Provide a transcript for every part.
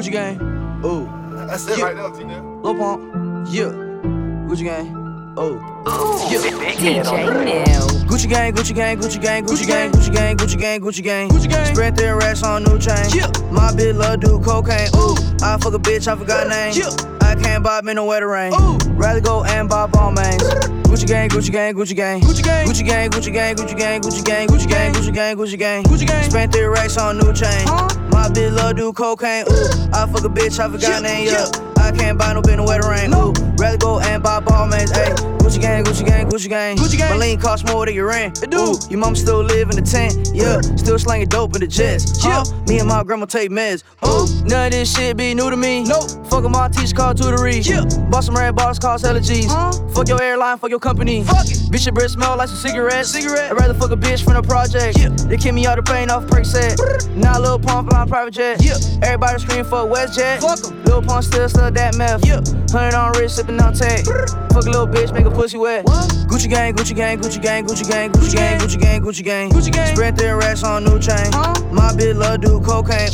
Gucci gang. Ooh. That's it Yeah. right there, T-Nev. Lil Pump. Yeah. Oh. Gucci gang. Oh. Yeah. DJ Neil. Gucci gang, Gucci gang, Gucci gang, Gucci gang, Gucci gang, Gucci gang, Gucci gang. Gucci gang. Spread their racks on new chain. Yeah. My bitch love do cocaine. Ooh. I fuck a bitch, I forgot name. Yeah. I can't buy me no wetter rain. Ooh. Rather go and buy Balmains. Gucci gang, Gucci gang, Gucci gang. Gucci gang. Gucci gang, Gucci gang, Gucci gang, Gucci gang, Gucci gang, Gucci gang, Gucci gang. Gucci gang. Spent their racks on new chain. My bitch love do cocaine. Ooh. I fuck a bitch, I forgot name. Yeah. I can't buy no no wetter rain. Ooh. Rather go and buy Balmains. Ayy. Gucci gang, Gucci gang, Gucci gang. Gucci gang. My lean cost more than your rent. It do. Your mom still live in the tent. Yeah. Still slanging dope in the jets. Yeah. Uh, me and my grandma take meds. Ooh. None of this shit be new to me. Nope. Fuck my teacher called tutory. Yeah. Bought some red bottles, cost hella G's. Fuck your airline, fuck your company. Fuck it. Bitch, your breath smell like some cigarettes. Cigarette. I'd rather fuck a bitch from the project. Yeah. They kick me out the pain off Percocet. Now Lil Pump flying private jet. Yeah. Everybody scream for WestJet. Fuck 'em. Lil Pump still still that meth. Yeah. Hundred on wrist, sipping on tech. Fuck a little bitch, make a pussy wet. Gucci gang, Gucci gang, Gucci gang, Gucci gang, Gucci gang, Gucci gang, Gucci gang. Gucci gang. Spread their racks on new chain. My bitch love do cocaine.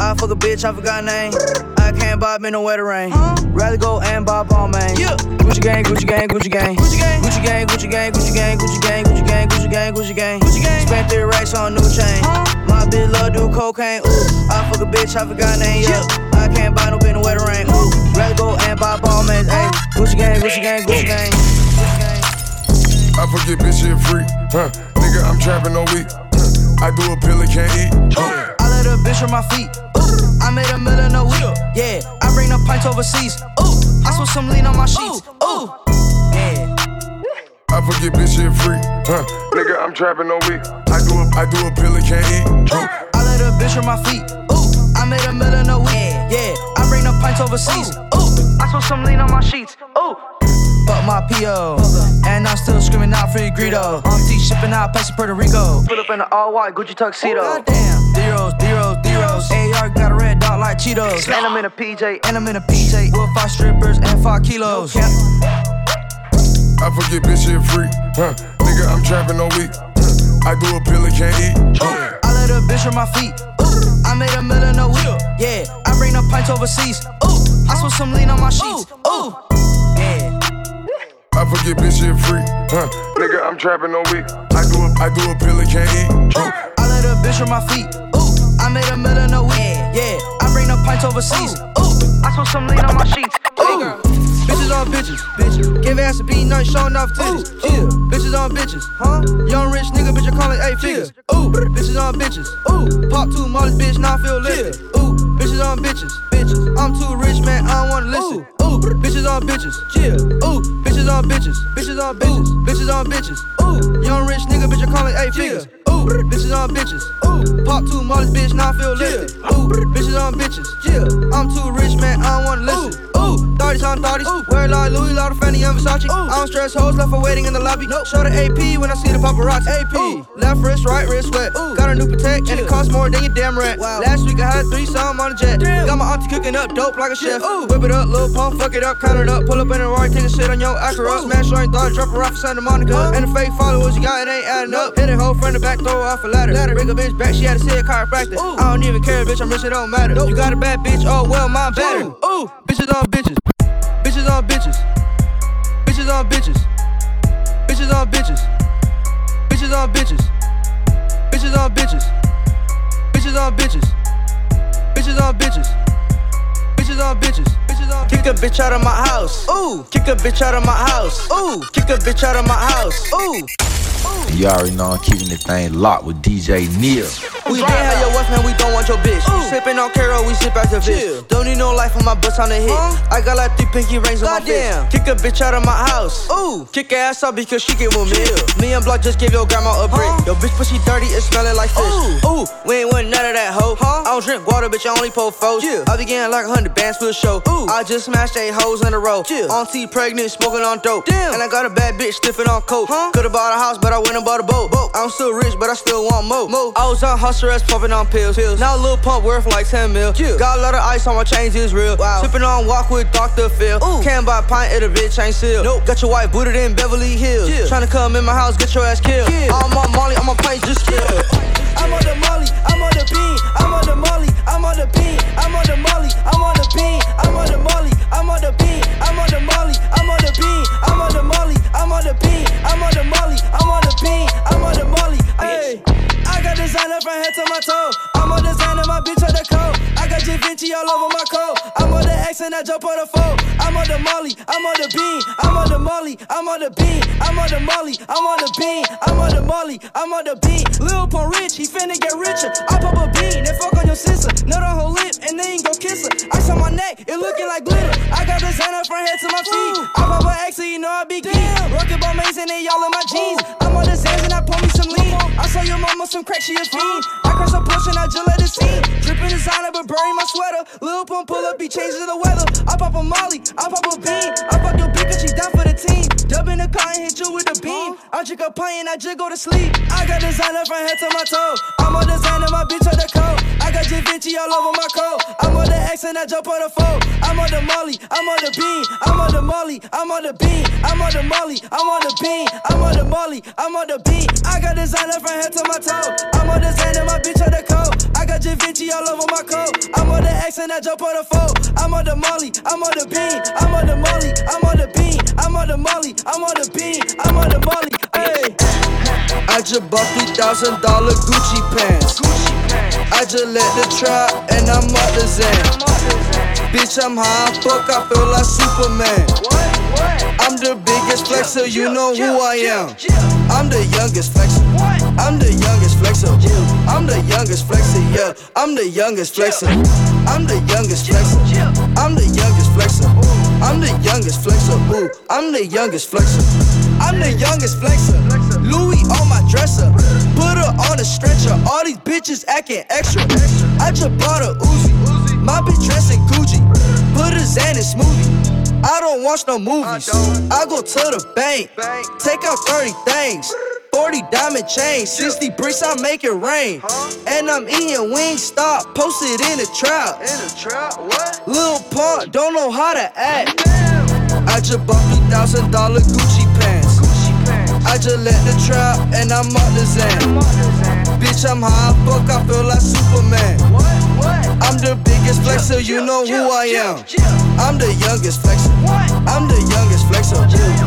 I fuck a bitch, I forgot name. I can't bob in the wet rain. Rather go and bob on main. Gucci gang, Gucci gang, Gucci gang. Gucci gang, Gucci gang, Gucci gang, Gucci gang, Gucci gang, Gucci gang, Gucci gang, Gucci gang. Gucci gang. Spent their racks on new chain. My bitch love do cocaine. Ooh. I fuck a bitch, I forgot name. Yeah. I can't buy no bitch in the wet rain. Rather go and bob on main. Gucci gang, Gucci gang, Gucci gang. Gucci gang. I forget bitch shit free. Huh. Nigga, I'm trapping all week. I do a pill and can't eat. Huh. I let a bitch on my feet. Ooh, I made a million a week. Yeah, I bring the pints overseas. Ooh, I saw some lean on my sheets. Ooh, yeah. I forget bitch shit free. Huh. Nigga, I'm trapping all week. I do a, I do a pill and can't eat. Huh. I let a bitch on my feet. Ooh, I made a million a week. Yeah, I bring the pints overseas. Ooh, I saw some lean on my sheets. Ooh. Fuck my PO, and I'm still screaming out free Greedo. Auntie shipping out past Puerto Rico. Put up in an all white Gucci tuxedo. Oh, goddamn, zeros, zeros, zeros. AR got a red dot like Cheetos. And I'm in a PJ, and I'm in a PJ. We'll fight strippers and five kilos. I forget bitch shit free. Huh. Nigga, I'm trapping all week. Huh. I do a pill and can't eat. Huh. I let a bitch on my feet. Ooh, I made a million a week. Yeah, I bring the pints overseas. Ooh, I switch some lean on my sheets. Ooh, yeah. I forget bitch shit free. Huh. Nigga, I'm trapping all week. I do a, I do a pill and can't eat. Huh. I let a bitch on my feet. Ooh, I made a million a week. Yeah, I bring the pints overseas. Ooh, I switch some lean on my sheets. Ooh. Bitches on bitches, bitch. Give ass a beat, nothing showing off titties. Yeah, bitches on bitches, huh? Young rich nigga, bitch, I call it eight figures. Ooh, bitches on bitches. Ooh, pop two mollies, bitch, now I feel lifted. Ooh, bitches on bitches, bitches. I'm too rich, man, I don't wanna listen. Ooh, bitches on bitches, yeah. Ooh, bitches on bitches, bitches on bitches, bitches on bitches. Ooh, young rich nigga, bitch, I call it eight figures. Ooh, bitches on bitches. Ooh, pop two mollies, bitch, now I feel lifted. Ooh, bitches on bitches, yeah. I'm too rich, man, I don't wanna listen. Ooh, 30s on 30s. Wear like Louis, lot of Fendi and Versace. I don't stress hoes, left for waiting in the lobby. Show the AP when I see the paparazzi. AP, left wrist, right wrist wet. Got a new Patek, and it costs more than your damn rent. Last week I had three some on the jet. Got my auntie cooking up dope like a chef. Whip it up, little pump, fuck it up, count it up. Pull up in a Roy, take a shit on your Acura. Smash joint, thought drop her off for Santa Monica. And the fake followers you got, it ain't adding up. Hit it hoe from the back, throw off a ladder. Bring a bitch back, she had to see a chiropractor. I don't even care, bitch, I'm rich, it don't matter. You got a bad bitch, oh well, mine better. Ooh, bitches on bitches. Bitches on bitches. Bitches on bitches. Bitches on bitches. Bitches on bitches. Bitches on bitches. Bitches on bitches. Bitches on bitches. Bitches on bitches. Bitches Kick a bitch out of my house. Ooh. Kick a bitch out of my house. Ooh. Kick a bitch out of my house. Ooh. You already know I'm keeping the thing locked with DJ Neil. We can't have your wife, man, we don't want your bitch. Sippin' on Caro, we sip out the bitch. Don't need no life on my bus on the hit. I got like three pinky rings on my fist. Kick a bitch out of my house. Ooh, kick her ass out because she get with me. Me and Block just gave your grandma a brick. Your bitch pussy dirty, it smelling like fish. Ooh, we ain't want none of that hoe. Huh? I don't drink water, bitch, I only pour foes. I be getting like a hundred bands for the show. Ooh, I just smashed eight hoes in a row. Auntie pregnant, smoking on dope. Damn, and I got a bad bitch stiffing on coke. Huh? Could've bought a house, but I went and bought a boat. I'm still rich, but I still want more. more. I was on hustler ass pumping on pills. pills. Now a little pump worth like 10 mil. Got a lot of ice on my chains, is real. Wow. Sipping on Wock with Dr. Phil. Ooh. Can't buy a pint at a bitch, ain't seal. Nope. Got your wife booted in Beverly Hills. Yeah. Tryna come in my house, get your ass killed. I'm on Molly, I'm on plane, just chill. I'm on the molly, I'm on the bean, I'm on the molly, I'm on the beat, I'm on the molly, I'm on the beat, I'm on the molly, I'm on the beat, I'm on the molly, I'm on the beat, I'm on the molly, I'm on the beat, I'm on the molly, I'm on the beat, I'm on the molly. Hey, I got designer from head to my toe. I'm on designer, my bitch on the coat. I got Givenchy all over my coat. I'm on the X and I jump on the phone. I'm on the molly, I'm on the beam, I'm on the molly, I'm on the beam, I'm on the molly, I'm on the beam, I'm on the molly, I'm on the beam. Lil Pump rich, he finna get richer. I pop a bean, then fuck on your sister. Nut on her lip, and then go kiss her. Ice on my neck, it looking like glitter. I got designer from head to my feet. I pop a X, so you know I be geek. Rockin' ball maze and they y'all in my jeans. I'm on the Xans and I pull me some lean. I saw your mama some crack, she a fiend. I crush a push and I just let it scene. Drippin' designer, Burberry my sweater. Lil Pump pull up, he changes the weather. I pop a molly, I pop a bean. I fuck your bitch, cause she down for the team. Dub in the car and hit you with a beam. I drink a pint and I just go to sleep. I got designer from head to my toe. I'm on designer, my bitch on the coat. I got Givenchy all over my coat. I'm on the X and I jump on the phone. I'm on the molly, I'm on the beam. I'm on the molly, I'm on the beam. I'm on the molly, I'm on the beam. I'm on the molly, I'm on the beam. I got designer from head to my toe. I'm on designer, my bitch on the coat. I got Givenchy all over my coat. I'm on the X and I jump on the phone. I'm on the molly, I'm on the beam. I'm on the molly, I'm on the beam. I'm on the molly, I'm on the beam. I'm on the molly, hey. I just bought three thousand dollar Gucci pants. I just let the trap and I'm up the Zen. Bitch, I'm high, fuck, I feel like Superman. I'm the biggest flexer, you know who I am. I'm the youngest flexer. I'm the youngest flexer. I'm the youngest flexer, yeah. I'm the youngest flexer. I'm the youngest flexer. I'm the youngest flexer. I'm the youngest flexer. Ooh, I'm the youngest flexer. I'm the youngest flexer. Louis on my dresser. Put her on a stretcher. All these bitches acting extra. I just bought a Uzi. My bitch dressing Gucci. Put a Xan in smoothie. I don't watch no movies. I go to the bank. Take out 30 things. 40 diamond chains, 60 bricks, I make it rain. And I'm eating wings, stop, posted in the trap. In the trap, what? Lil Pump, don't know how to act. I just bought $3,000 Gucci pants. I just let the trap and I'm up the Zen. I'm flexer, you know who I am. I'm the youngest flexer. I'm the youngest flexer.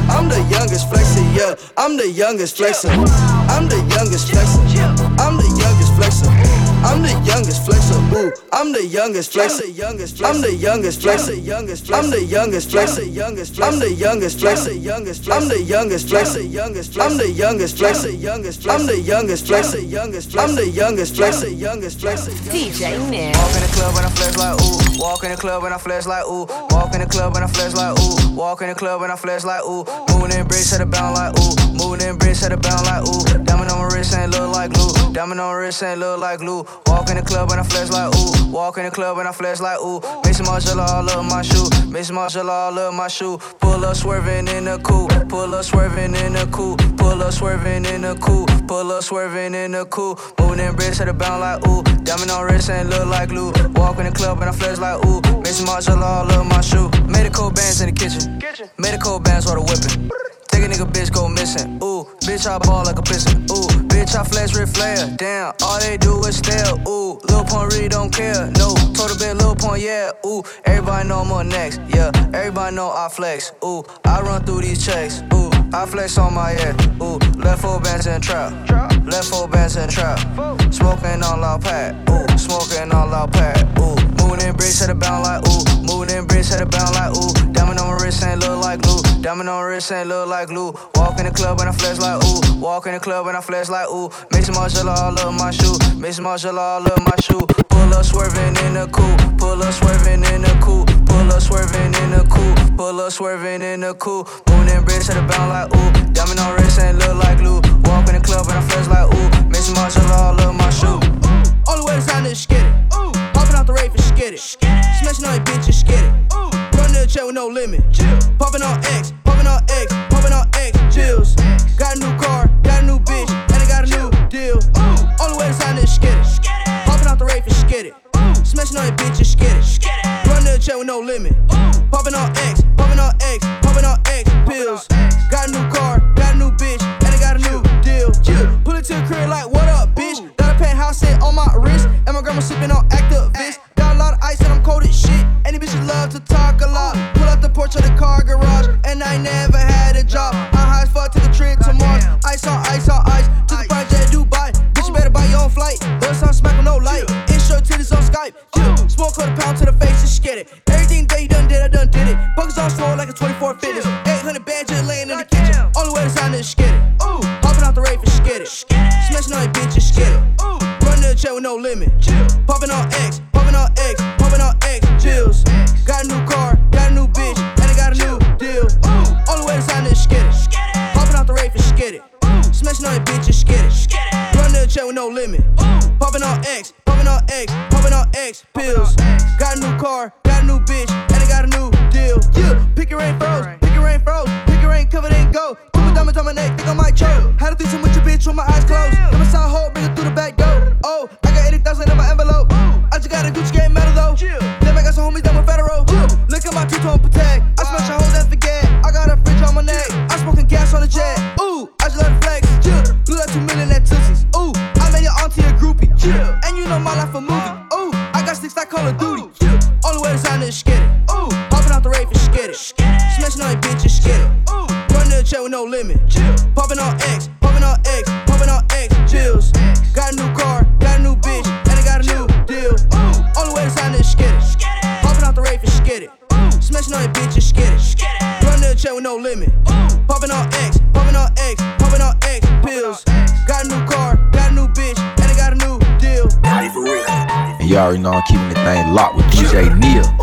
I'm the youngest flexer, yeah. I'm the youngest flexer. I'm the youngest flexer. I'm the youngest flexer. I'm the youngest flex of boo. I'm the youngest flex the youngest flex. I'm the youngest flex the youngest flex. I'm the youngest flex the youngest flex. I'm the youngest flex the youngest flex. I'm the youngest flex the youngest flex. I'm the youngest flex the youngest flex. I'm the youngest flex the youngest flex. I'm the youngest flex the youngest flex. DJ Nick. Walk in the club and I flex like ooh. Walk in the club and I flex like ooh. Walk in the club and I flex like ooh. Walk in the club and I flex like ooh. Moving in bricks at the bound like ooh. Moving in bricks at the bound like ooh. Diamond on my wrist ain't look like glue. Diamond on wrist ain't look like glue. Walk in the club and I flex like ooh. Walk in the club and I flex like ooh. Maison Margiela all up my shoe. Maison Margiela all up my shoe. Pull up swerving in the coupe. Pull up swerving in the coupe. Pull up swerving in the coupe. Pull up swerving in the coupe. Moving in bricks at the bound like ooh. Diamond on wrist ain't look like glue. Walk in the club and I flex like ooh. Maison Margiela all up my shoe. Medical bands in the kitchen. Medical bands while the whipping. Take a nigga bitch go missing. Ooh, bitch I ball like a piston. Ooh, bitch I flex Ric Flair. Damn, all they do is stare. Ooh, Lil Pump really don't care. No, total bit Lil Pump, yeah. Ooh, everybody know I'm next. Yeah, everybody know I flex. Ooh, I run through these checks. Ooh, I flex on my head. Ooh, left four bands in trap. Left four bands in trap. Smoking on out pack. Ooh, smoking on out pack. Ooh, moving in bricks at the bound like ooh. Moving in bricks at the bound like ooh. Diamond on my wrist ain't look like glue. Diamond on my wrist ain't look like glue. Walk in the club and I flex like ooh. Walk in the club and I flex like ooh. Maison Margiela all up my shoe. Maison Margiela all up my shoe. Pull up swerving in the coupe. Pull up swerving in the coupe. Pull up swerving in the coupe. Pull up swerving in the coupe. Moving in bricks at the bound like ooh. Diamond on wrist ain't look like glue. Walk in the club and I flex like ooh. Maison Margiela all up my shoe. Only way to sign is skid it. Popping out the rave for skid it. Smashing on your bitches, skid it. Run to the check with no limit. Popping on X, popping on X, popping on X, chills. Got a new car, got a new bitch, and I got a new deal. Only way to sign is skid it. Popping out the rave for skid it. Smashing on your bitches, skid it. Run to the check with no limit. Popping on X, popping on X, popping on X pills. And my grandma sipping on Actavis. Got a lot of ice and I'm cold as shit. Any bitch love to talk a lot. Pull out the porch of the car garage. And I never had a job. I high as fuck to the trip to Mars. Ice on ice on ice. To the project Dubai. Bitch, you better buy your own flight. Boys time smack with no light. Insure titties on Skype. Yeah. Smoke quarter pound to the face and get it. Everything that you done did, I done did it. Buckets on slow like a 24 fitness. 800 bands just laying in the kitchen. Only way to sign is get it. Ooh. With no limit. Chill. Popping on X, popping on X, popping on X, chills. Got a new car, got a new bitch, and I got a new deal. Only way to sign this skid it. Popping out the rave for skid it. Smashing on your bitches, skid it. Run the check with no limit. Popping on X, popping on X, popping on X pills. Got a new car, got a new bitch, and I got a new deal. Yeah, pick your rain froze, pick your rain froze, pick your rain covered in gold. My diamonds on my neck, think I might choke. Had a threesome with your bitch with my eyes closed. Got my side Yeah. And you know my life a movie. Ooh, I got six like Call of Duty. Yeah. the way to sign is skid it. Ooh, popping out the rave for skid it. Smashing all your bitches, skid it. Ooh, run the check with no limit. Popping the thing locked with DJ Neil.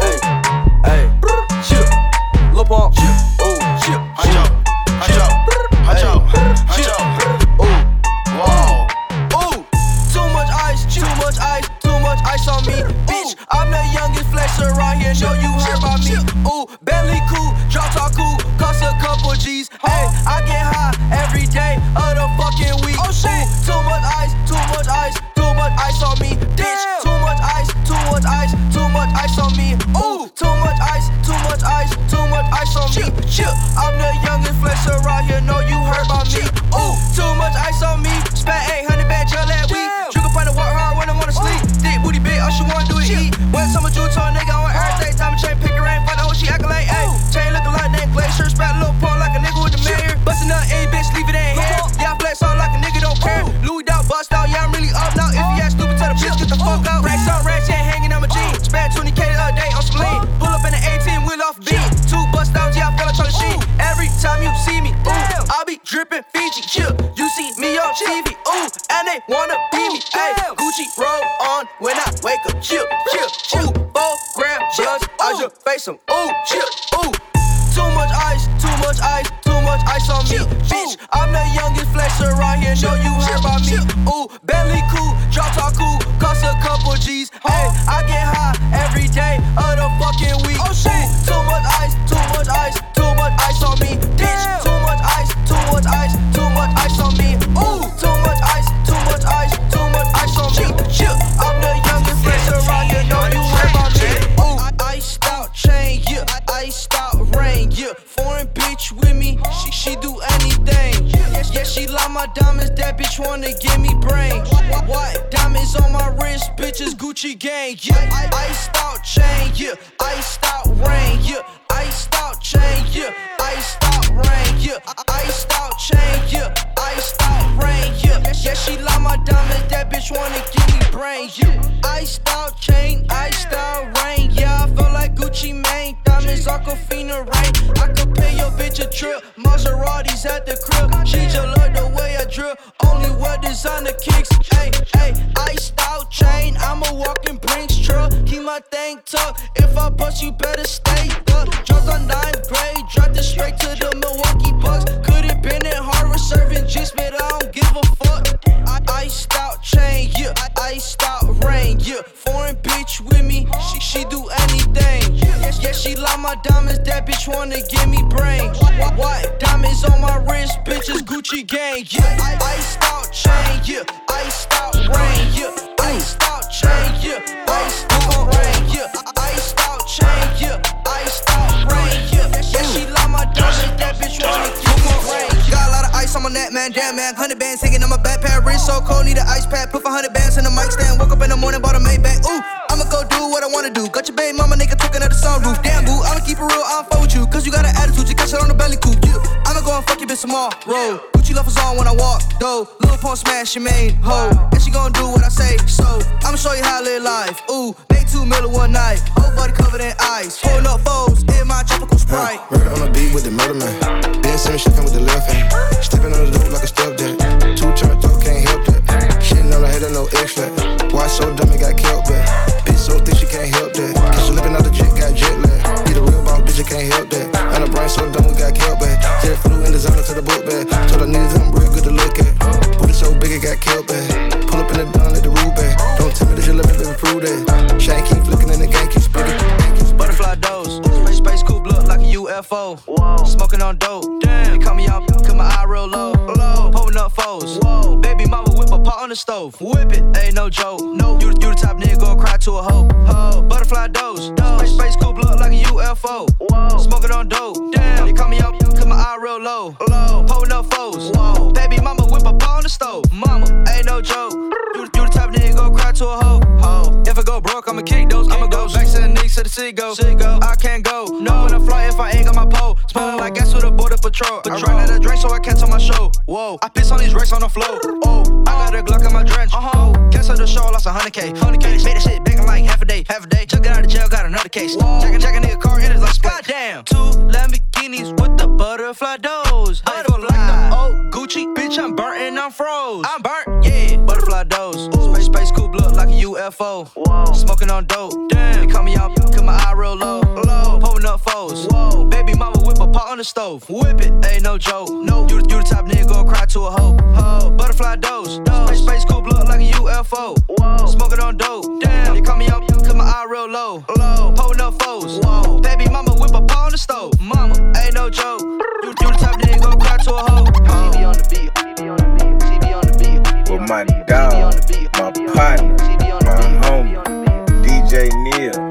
Much ice, too much ice on me, bitch. I'm the youngest flexer around here, know you heard about me. Ooh, Bentley cool, drop top cool, cost a couple G's. Hey, I get high every day of the fucking week. Oh shit, too much ice, too much ice, too much ice on me, diamonds, that bitch wanna give me brain. What? Diamonds on my wrist, bitches Gucci gang, yeah. Iced out chain, yeah, iced out rain, yeah. Iced out chain, yeah, iced out rain, yeah. Iced out chain, yeah, iced out rain, yeah. Yeah, she like my diamonds, that bitch wanna give me brain, yeah. Iced out chain, iced out rain, yeah. I feel like Gucci Mane, diamonds, Aquafina rain. I could pay your bitch a trip, Maseratis at the crib. She just love the way I only wear designer kicks. Hey, hey, iced out chain, I'm a walking Brinks truck. Keep my thing tucked, if I bust, you better stay up. Dropped on ninth grade, dropped it straight to the Milwaukee Bucks. Could've been in Harvard serving just, but I don't give a fuck. I iced out chain, yeah, iced out rain, yeah. Foreign bitch with me, she she do anything. Yeah, she like my diamonds, that bitch wanna give me brain. What? Diamonds on my wrist, bitches Gucci gang, yeah. Iced out chain, yeah, iced out rain, yeah. Iced out chain, yeah, iced out rain, yeah. Iced out chain, yeah, iced out rain, yeah. Yeah, she like my diamonds, that bitch wanna give me brain. Got a lot of ice on my neck, man, damn man. Hundred bands hanging on my backpack, wrist so cold, need an ice pack. Put 100 bands in the mic stand, woke up in the morning, bought a Maybach. Ooh, I'ma go do what I wanna do. Got your baby mama, nigga, at the sunroof. Damn, boo, I'ma keep it real, I don't fuck with you. Cause you got an attitude, you got shit on the belly coupe fuck your bitch tomorrow. Yeah. Gucci loafers on when I walk, though. Little pump smash your main hoe. And she gon' do what I say, so I'ma show you how I live life. Ooh, they two middle one night. Whole body covered in ice. Pulling up foes in my tropical sprite. Uh, murder on the beat with the murder man. Ben Simmons shooting with the left hand. Stepping on the loop like a stepdad. Two turn, up, can't help that. Shitting on the head of no extra. Why so dumb, it got killed, but. Bad. Pull up in the dawn, let the rule back. Don't tell me that you let me live prove that. Shine keep flicking in the gang, keep spitting. Butterfly dose, space, space coupe look like a UFO. Smoking on dope, damn. On the stove. Whip it, ain't no joke. No, you, you the top nigga go cry to a hoe. Ho. Butterfly dose, space, space coupe look like a UFO. Whoa. Smoking on dope, damn. They call me out, cause my eye real low. low. Pulling up foes, Whoa. baby mama whip a pot on the stove. Mama, ain't no joke. You, you the type nigga go cry to a hoe. ho. If I go broke, I'ma kick those. I'ma go back to the Knicks to the city go. I can't go. No, when I fly if I ain't got my pole. Smelling like gas with a border patrol. I run out of drink so I can't tell my show. Whoa, I piss on these racks on the floor. Oh, I got a Glock in my drench. Uh huh. Cancel the show, lost a hundred K. Hundred K. Made that shit back in like half a day. Half a day. Just got out of jail, got another case. Jacking, jacking nigga car in it like goddamn. Two Lamborghinis with the butterfly doors. Butterfly. like the old Gucci. Bitch, I'm burnt and I'm froze. I'm burnt, yeah. Butterfly doors. Space, space coupe look like a UFO. Whoa. Smoking on dope. Damn. They call me out, cause my eye real low. low. Pulling up foes. Whoa. Baby mama whip a pot on the stove. Whip it, ain't no joke. No, you, you the type nigga go cry to a hoe. Ho. Butterfly dose. Space, space coupe look like a UFO. Whoa. Smoking on dope. Damn. They call me out, cause my eye real low. low. Pulling up foes. Whoa. Baby mama whip a pot on the stove. Mama, ain't no joke. You, you the type nigga go cry to a hoe. ho. CB on the beat. CB on the beat. CB on the beat. With my dog, my partner, my homie, DJ Neil.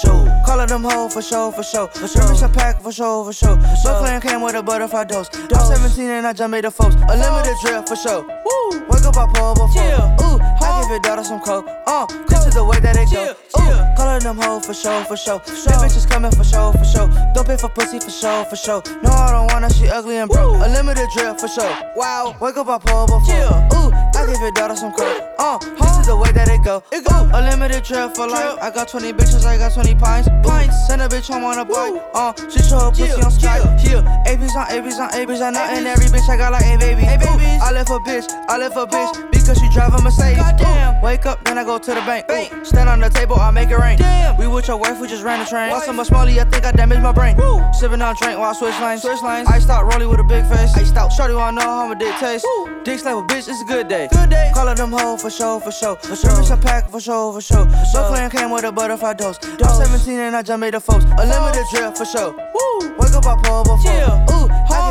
Sure. Callin' them hoes for sure, for sure. For sure. Some pack for sure, for sure. Clan came with a butterfly dose. I'm 17 and I just made the folks. A limited drip for sure. Woo. Wake up, I pull before. Ooh, I give your daughter some coke. Uh, this is the way that it go. Ooh, callin' them hoes for sure, for sure. Them bitches coming for sure, for sure. Don't pay for pussy for sure, for sure. No, I don't her, she ugly and broke. A limited drip for sure. Wow, wake up, I pull before. Ooh, I give your daughter some coke. Uh, this is go. It go. A limited trip for life. I got 20 bitches, I got 20 pints. Pints. Send a bitch home on a bike. Uh, she show her pussy on Skype. Yeah, ABs on ABs on ABs on nothing. Every bitch I got like, hey baby. Hey babies. I left a bitch, I left a bitch because she drive a Mercedes. Goddamn. Wake up, then I go to the bank. Ooh. Stand on the table, I make it rain. Damn. We with your wife, we just ran the train. While so much Molly, I think I damaged my brain. Woo. Sipping on drink while I switch lanes. Switch lanes. I stop rolling with a big face. I stop. Shorty wanna know how my dick taste. Woo. Dick slap a bitch, it's a good day. Good day. Call them hoe for sure, for sure. For sure. Some pack for sure, for sure. No clan came with a butterfly dose. I'm 17 and I just made a folks. A limited drill for sure. Woo. Wake up, I pull before. Yeah.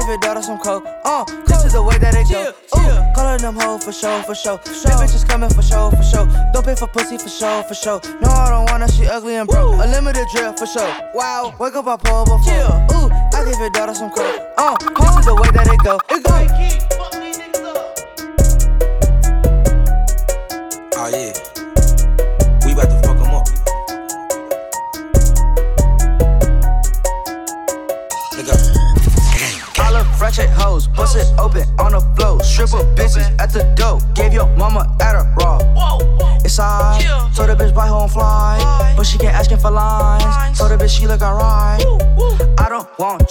Give your daughter some coke. Uh, this is the way that it go. Ooh, call them hoe for sure, for sure. Them bitches coming for sure, for sure. Don't pay for pussy for sure, for sure. No, I don't her, she ugly and broke. A limited drip for sure. Wow, wake up, I pull before. Yeah. Ooh, I give your daughter some coke. Uh, this is the way that it go. It go.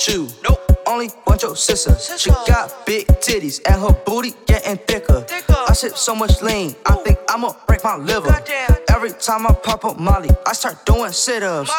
You. Nope. Only want your sister. She got big titties and her booty getting thicker. I sip so much lean, I think I'ma break my liver. Every time I pop up Molly, I start doing sit-ups.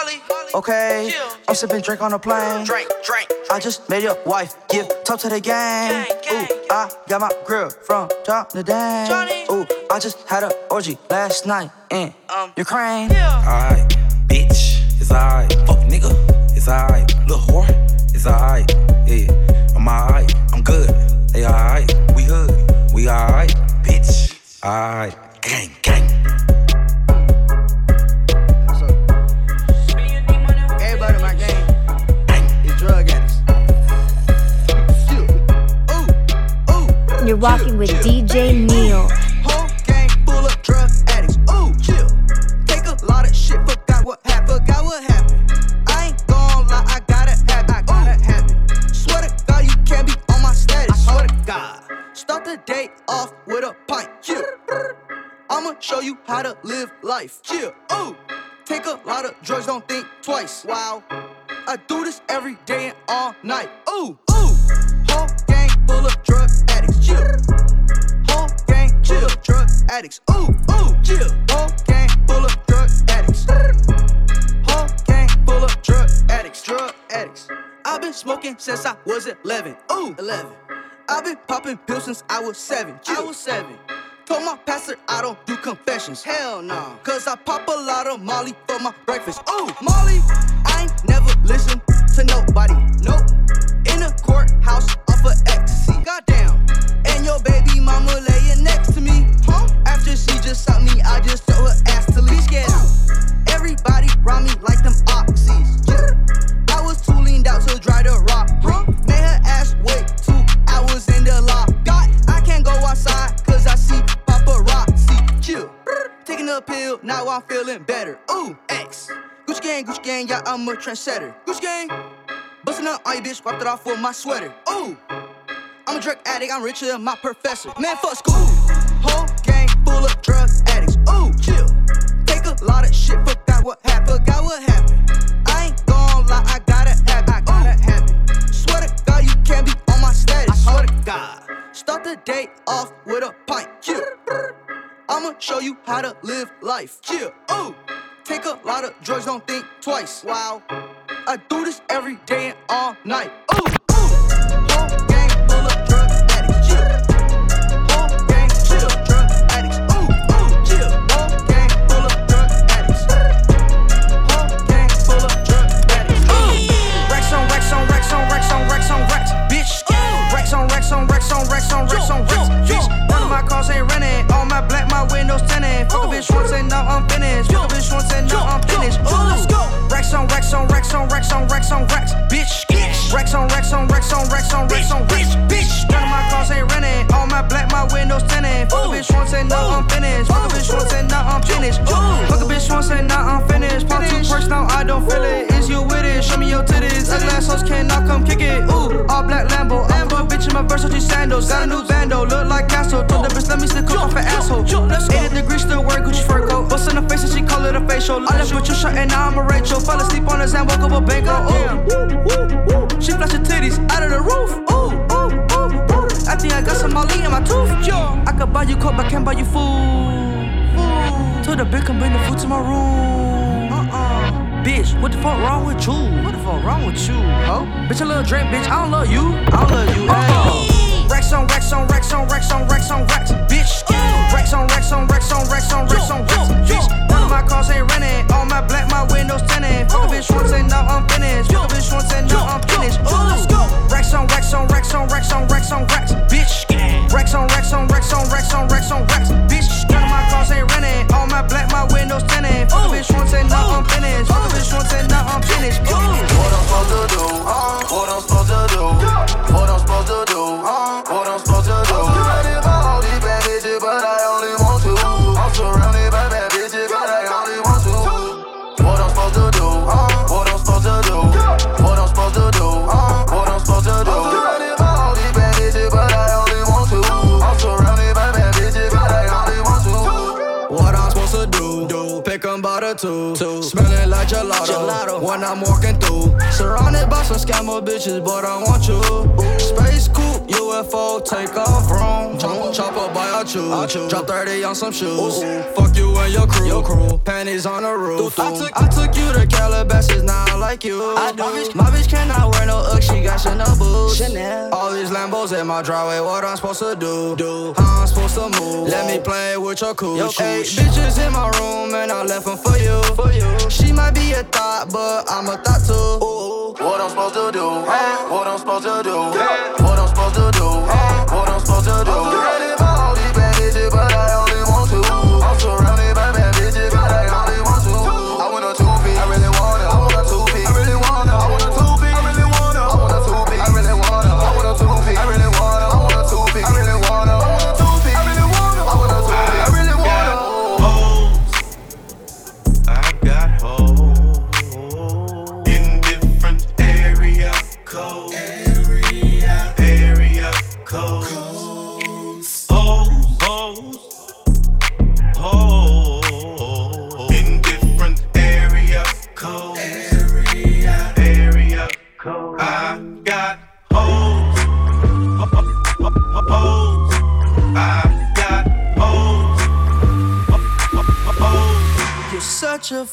Okay, I'm sipping drink on the plane. Drink, drink. I just made your wife give top to the game. Ooh, I got my grill from top to down. Ooh, I just had a orgy last night in Ukraine. Yeah. Alright, bitch, it's alright. Fuck nigga, it's alright. Little whore, it's alright. Yeah, I'm alright. I'm good. They alright. We hood. We alright. Bitch, alright. Smoking. since I was 11. Ooh, 11. I've been popping pills since I was seven. I was seven. Told my pastor I don't do confessions. Hell no. Nah. Cause I pop a lot of Molly for my breakfast. Ooh, Molly. I ain't never listen to nobody. Nope. In a courthouse off of ecstasy. Goddamn. And your baby mama laying next to me. Huh? After she just shot me, I just throw her ass to leave. Get out. Everybody round me like them oxys. Now I'm feeling better. Ooh, X. Gucci gang, Gucci gang, yeah, I'm a trendsetter. Gucci gang. Bustin' up on your bitch, wiped it off with my sweater. Ooh. I'm a drug addict, I'm richer than my professor. Man, fuck school. Whole gang full of drug addicts. Ooh, chill. Life. Chill. Ooh. Take a lot of drugs, don't think twice. Wow. I do this every day and all night. Ooh. Whole gang full of drug addicts. Chill. Whole gang chill. Drug addicts. Ooh, ooh. Whole gang full of drug addicts. Whole gang full of drug addicts. Ooh. Racks on racks on racks on racks on racks on racks. Bitch. Racks on racks on racks on racks on racks on racks. My black, my windows tinted. Fuck a bitch once and now I'm finished. Fuck a bitch once and now I'm finished. Ooh. Let's go. Racks on racks on racks on racks on racks on racks. Bitch. Racks on racks on racks on racks on racks on racks. Bitch. None of my cars ain't renting. All my black, my windows I left with your shirt and now I'm a Rachel. Fell asleep on his hand, woke up a bank. Ooh, she flash her titties out of the roof. Ooh, ooh, ooh, ooh. I think I got some Molly in my tooth. I could buy you coke, but can't buy you food. food. Told the bitch come bring the food to my room. Uh-uh. Bitch, what the fuck wrong with you? What the fuck wrong with you, ho? Bitch, a little drink, bitch. I don't love you. I don't love you. Hey. Racks on racks on racks on racks on racks on racks, bitch. Racks on racks on racks on racks on racks on racks, cars ain't renting. All my black, my windows tinted. Fuck a bitch once and now I'm finished. Fuck a bitch once and now I'm finished. Ooh. Racks on racks on racks on racks on racks on racks, gelato. gelato. When I'm walking through. Surrounded by some scammer bitches, but I want you. Space coupe, UFO, take off room. Chop, chopper by our choose. Drop 30 on some shoes. Fuck you and your crew. your crew. Panties on the roof. I took, I took you to Calabasas, now I like you. I do. My bitch, cannot wear no Ugg, she got Chanel boots. Chanel. All these Lambos in my driveway, what I'm supposed to do? Do. How I'm supposed to move? Let me play with your cool. Eight bitches in my room and I left them for you. For you. She might be a thought, but I'm a thought too. Ooh. What I'm supposed to do? What I'm supposed to do? What I'm supposed to do? What I'm supposed to do? Surrounded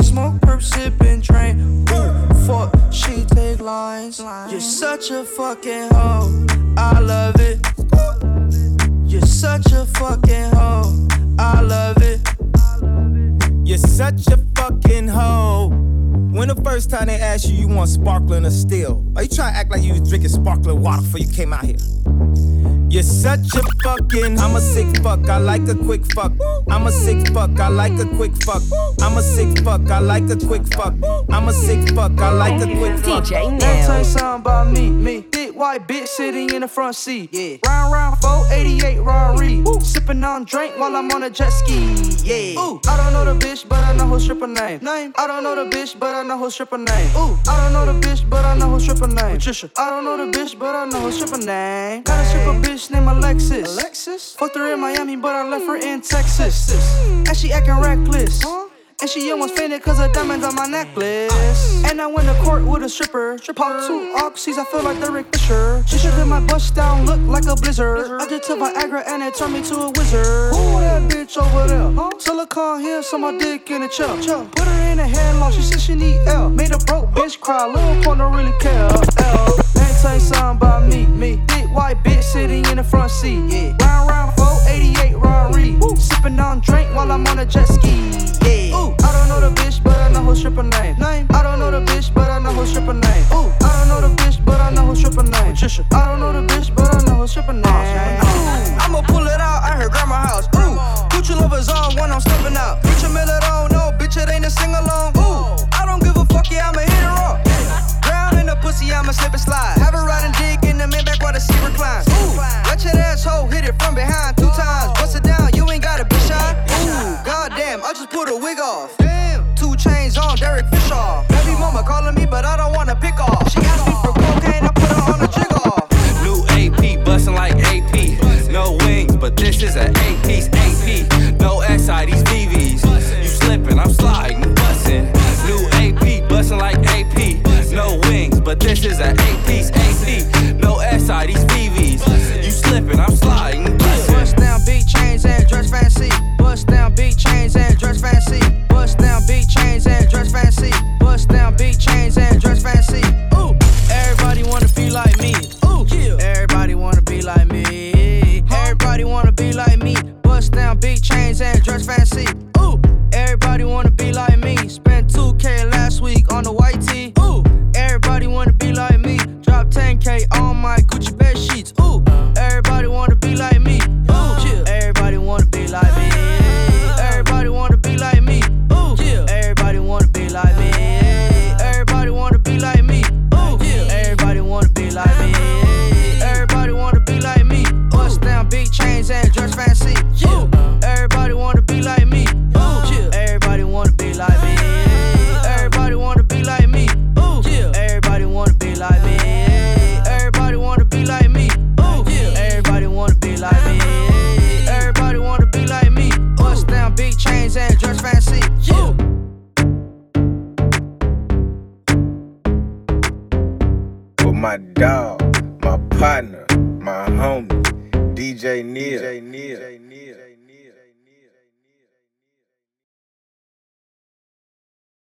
And smoke, perp, sipping, train. Ooh, fuck. She take lines. You're such a fucking hoe. I love it. You're such a fucking hoe. I love it. You're such a fucking hoe. When the first time they asked you, you want sparkling or still? Are you trying to act like you was drinking sparkling water before you came out here? You're such a fucking. I'm a sick fuck. I like a quick fuck. I'm a sick fuck. I like a quick fuck. I'm a sick fuck. I like a quick fuck. I'm a sick fuck. I like a quick fuck. Let me tell you something about me. Me, thick white bitch sitting in the front seat. Yeah. Round round 488 Rari. Sipping on drink while I'm on a jet ski. Yeah. Ooh. I don't know the bitch, but I know her stripper name. Name. I don't know the bitch, but I know her stripper name. Ooh. I don't know the bitch, but I know her stripper name. Patricia. I don't know the bitch, but I know her stripper name. Got a stripper bitch named Alexis. Alexis. Fucked her in Miami, but I left her in Texas. And she acting reckless. And she almost fainted cause of diamonds on my necklace. And I went to court with a stripper. Pop two oxys, I feel like Derek Fisher. She should my bust down, look like a blizzard. I did took Viagra and it turned me to a wizard. Who that bitch over there? Silicone here, so my dick in a chair. Put her in a headlock, she said she need L. Made a broke bitch cry, little point don't really care. L. Let me tell you something about me. Me, thick white bitch sitting in the front seat. Yeah. Round round 488 Rari. Sipping on drink while I'm on a jet ski. Yeah. Ooh, I don't know the bitch, but I know her stripper name. Name. I don't know the bitch, but I know her stripper name. Ooh, I don't know the bitch, but I know her stripper name. Patricia. I don't know the bitch, but I know her stripper name. Ooh, I'ma pull it out at her grandma house. Ooh, Gucci lovers on when I'm stepping out. Bitch, a minute on, no, bitch, it ain't a sing along. Ooh, I don't give a fuck, yeah, I'ma hit her up. Ground in the pussy, I'ma slip and slide. Have her riding dick in the Maybach while the seat reclines. Ooh, but this is an eight piece AP. No SI, these VVs. You slipping, I'm sliding,